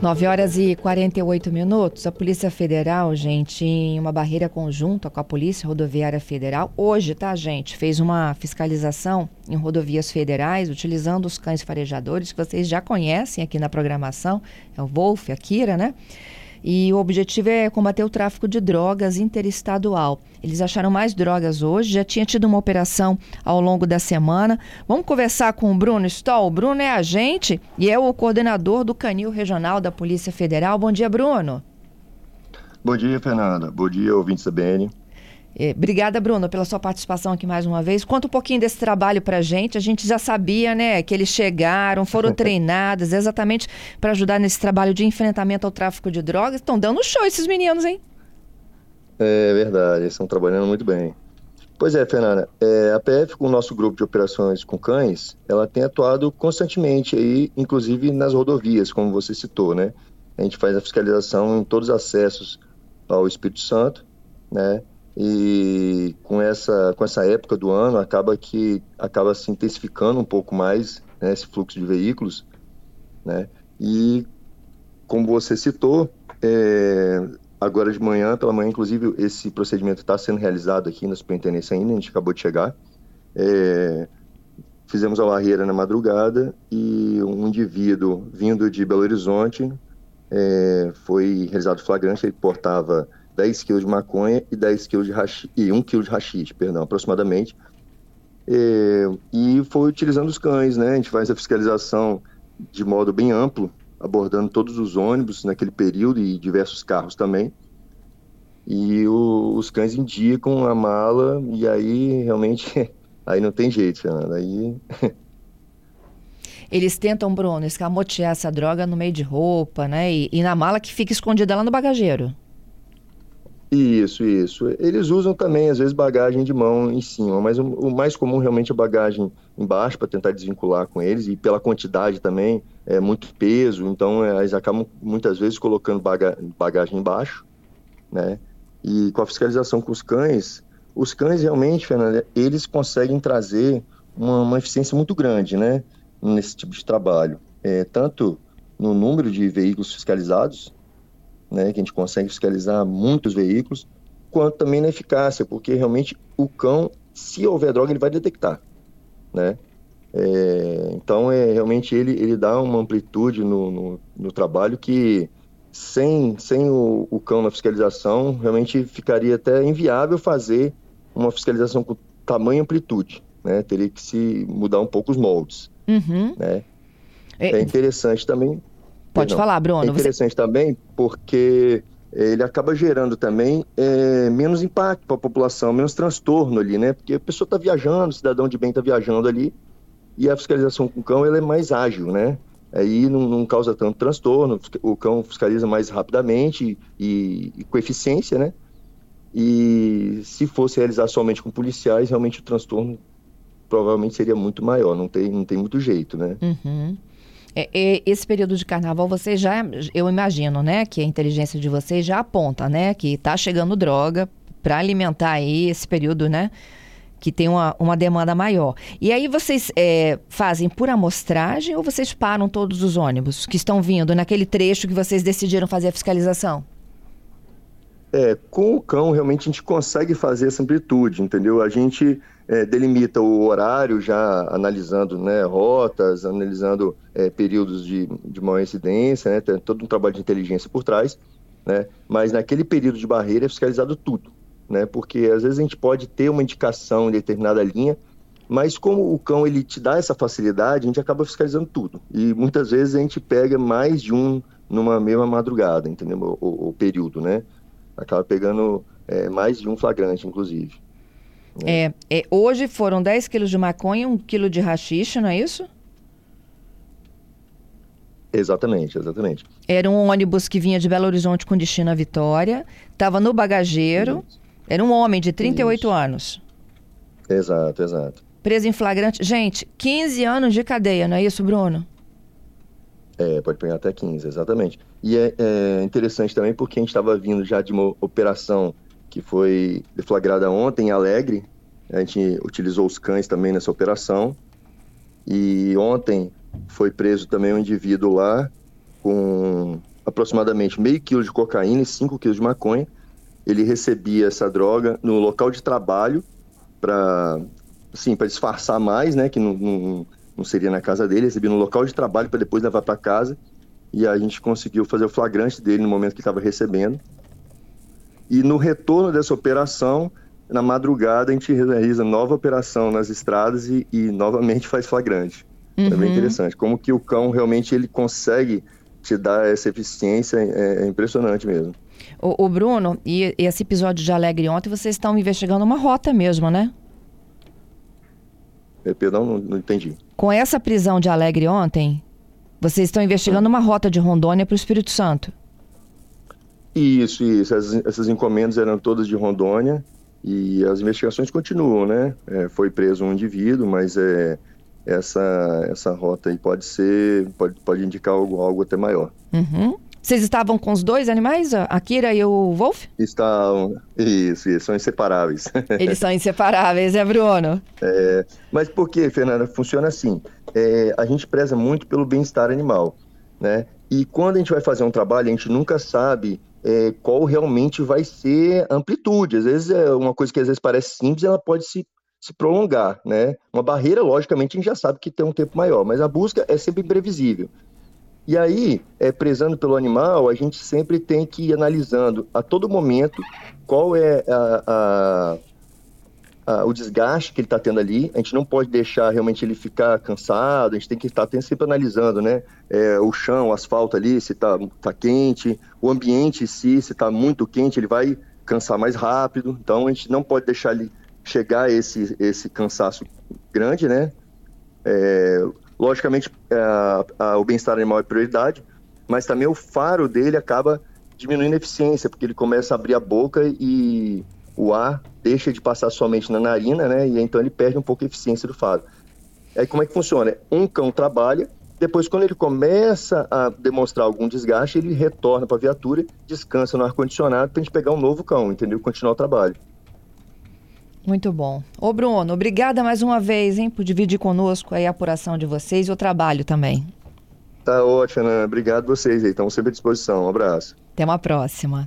9 horas e 48 minutos. A Polícia Federal, gente, em uma barreira conjunta com a Polícia Rodoviária Federal, hoje, tá, gente, fez uma fiscalização em rodovias federais, utilizando os cães farejadores que vocês já conhecem aqui na programação, é o Wolf, a Kira, né? E o objetivo é combater o tráfico de drogas interestadual. Eles acharam mais drogas hoje, já tinha tido uma operação ao longo da semana. Vamos conversar com o Bruno Stoll. O Bruno é agente e é o coordenador do Canil Regional da Polícia Federal. Bom dia, Bruno. Bom dia, Fernanda. Bom dia, ouvinte CBN. É, obrigada, Bruno, pela sua participação aqui mais uma vez. Conta um pouquinho desse trabalho para a gente. A gente já sabia, né, que eles chegaram, foram treinados exatamente para ajudar nesse trabalho de enfrentamento ao tráfico de drogas. Estão dando show esses meninos, hein? É verdade, eles estão trabalhando muito bem. Pois é, Fernanda, é, a PF, com o nosso grupo de operações com cães, ela tem atuado constantemente aí, inclusive nas rodovias, como você citou, né? A gente faz a fiscalização em todos os acessos ao Espírito Santo, né? E com essa com essa época do ano acaba que acaba se intensificando um pouco mais né, esse fluxo de veículos, né? E como você citou, é, agora de manhã, pela manhã, inclusive esse procedimento está sendo realizado aqui na superintendência ainda, a gente acabou de chegar. É, fizemos a barreira na madrugada e um indivíduo vindo de Belo Horizonte é, foi realizado flagrante, ele portava 10 quilos de maconha e 10 quilos de hashi, e 1 quilo de rachixe, perdão, aproximadamente. É, e foi utilizando os cães, né? A gente faz a fiscalização de modo bem amplo, abordando todos os ônibus naquele período e diversos carros também. E o, os cães indicam a mala e aí realmente aí não tem jeito, Fernanda. Aí Eles tentam, Bruno, escamotear essa droga no meio de roupa, né? E, e na mala que fica escondida lá no bagageiro. Isso, isso. Eles usam também, às vezes, bagagem de mão em cima, mas o, mais comum realmente é bagagem embaixo para tentar desvincular com eles e pela quantidade também, é muito peso, então é, eles acabam muitas vezes colocando baga bagagem embaixo, né? E com a fiscalização com os cães, os cães realmente, Fernanda, eles conseguem trazer uma, uma eficiência muito grande, né? Nesse tipo de trabalho. É, tanto no número de veículos fiscalizados, né, que a gente consegue fiscalizar muitos veículos, quanto também na eficácia, porque realmente o cão, se houver droga, ele vai detectar, né? É, então, é, realmente ele, ele dá uma amplitude no, no, no trabalho que sem, sem o, o, cão na fiscalização, realmente ficaria até inviável fazer uma fiscalização com tamanho e amplitude, né? Teria que se mudar um pouco os moldes, uhum. né? É, é interessante também Pode falar, Bruno. É interessante você... também porque ele acaba gerando também é, menos impacto para a população, menos transtorno ali, né? Porque a pessoa está viajando, o cidadão de bem está viajando ali, e a fiscalização com o cão ela é mais ágil, né? Aí não, não causa tanto transtorno, o cão fiscaliza mais rapidamente e, e, com eficiência, né? E se fosse realizar somente com policiais, realmente o transtorno provavelmente seria muito maior, não tem, não tem muito jeito, né? Uhum. É, é, esse período de carnaval, você já, eu imagino, né, que a inteligência de vocês já aponta, né, que está chegando droga para alimentar aí esse período, né, que tem uma, uma demanda maior. E aí vocês é, fazem por amostragem ou vocês param todos os ônibus que estão vindo naquele trecho que vocês decidiram fazer a fiscalização? É, com o cão realmente a gente consegue fazer essa amplitude, entendeu? A gente é, delimita o horário já analisando né, rotas, analisando é, períodos de, de maior incidência, né, tem todo um trabalho de inteligência por trás, né, mas naquele período de barreira é fiscalizado tudo, né, porque às vezes a gente pode ter uma indicação em determinada linha, mas como o cão ele te dá essa facilidade, a gente acaba fiscalizando tudo. E muitas vezes a gente pega mais de um numa mesma madrugada, entendeu? O, o período, né? Acaba pegando é, mais de um flagrante, inclusive. É, é, hoje foram 10 quilos de maconha, 1 quilo de rachixe, não é isso? Exatamente, exatamente. Era um ônibus que vinha de Belo Horizonte com destino à Vitória, estava no bagageiro, isso. era um homem de 38 isso. anos. Exato, exato. Preso em flagrante. Gente, 15 anos de cadeia, não é isso, Bruno? É, pode pegar até 15, exatamente. E é, é interessante também porque a gente estava vindo já de uma operação que foi deflagrada ontem em Alegre. A gente utilizou os cães também nessa operação. E ontem foi preso também um indivíduo lá com aproximadamente meio quilo de cocaína e 5 quilos de maconha. Ele recebia essa droga no local de trabalho para assim, para disfarçar mais, né, que não, não, não, seria na casa dele, recebia no local de trabalho para depois levar para casa. E a gente conseguiu fazer o flagrante dele no momento que estava recebendo. E no retorno dessa operação, na madrugada, a gente realiza nova operação nas estradas e, e novamente faz flagrante. Uhum. É bem uhum. interessante. Como que o cão realmente ele consegue te dar essa eficiência, é, é impressionante mesmo. O, o Bruno, e esse episódio de Alegre ontem, vocês estão investigando uma rota mesmo, né? Perdão, não, não entendi. Com essa prisão de Alegre ontem, vocês estão investigando uma rota de Rondônia para o Espírito Santo. Isso, isso. Essas, essas, encomendas eram todas de Rondônia e as investigações continuam, né? É, foi preso um indivíduo, mas é, essa, essa rota aí pode ser, pode, pode indicar algo, algo até maior. Uhum. Vocês estavam com os dois animais, a Kira e o Wolf? Estão, isso, isso, são inseparáveis. Eles são inseparáveis, é, Bruno? É, mas por que, Fernanda? Funciona assim, é, a gente preza muito pelo bem-estar animal, né? E quando a gente vai fazer um trabalho, a gente nunca sabe é, qual realmente vai ser a amplitude. Às vezes é uma coisa que às vezes parece simples, ela pode se se prolongar, né? Uma barreira, logicamente, a gente já sabe que tem um tempo maior, mas a busca é sempre imprevisível. E aí, é, prezando pelo animal, a gente sempre tem que ir analisando a todo momento qual é a, a, a, o desgaste que ele está tendo ali. A gente não pode deixar realmente ele ficar cansado, a gente tem que estar sempre analisando, né? É, o chão, o asfalto ali, se está tá quente, o ambiente em si, se está muito quente, ele vai cansar mais rápido. Então, a gente não pode deixar ele chegar a esse, esse cansaço grande, né? É, logicamente, a, o bem-estar animal é prioridade, mas também o faro dele acaba diminuindo a eficiência, porque ele começa a abrir a boca e o ar deixa de passar somente na narina, né? E então ele perde um pouco a eficiência do faro. Aí como é que funciona? Um cão trabalha, depois quando ele começa a demonstrar algum desgaste, ele retorna para a viatura, descansa no ar-condicionado para a gente pegar um novo cão, entendeu? Continuar o trabalho. Muito bom. Ô Bruno, obrigada mais uma vez, hein, por dividir conosco aí a apuração de vocês e o trabalho também. Tá ótimo, Ana. Obrigado vocês aí. Estamos sempre à disposição. Um abraço. Até uma próxima.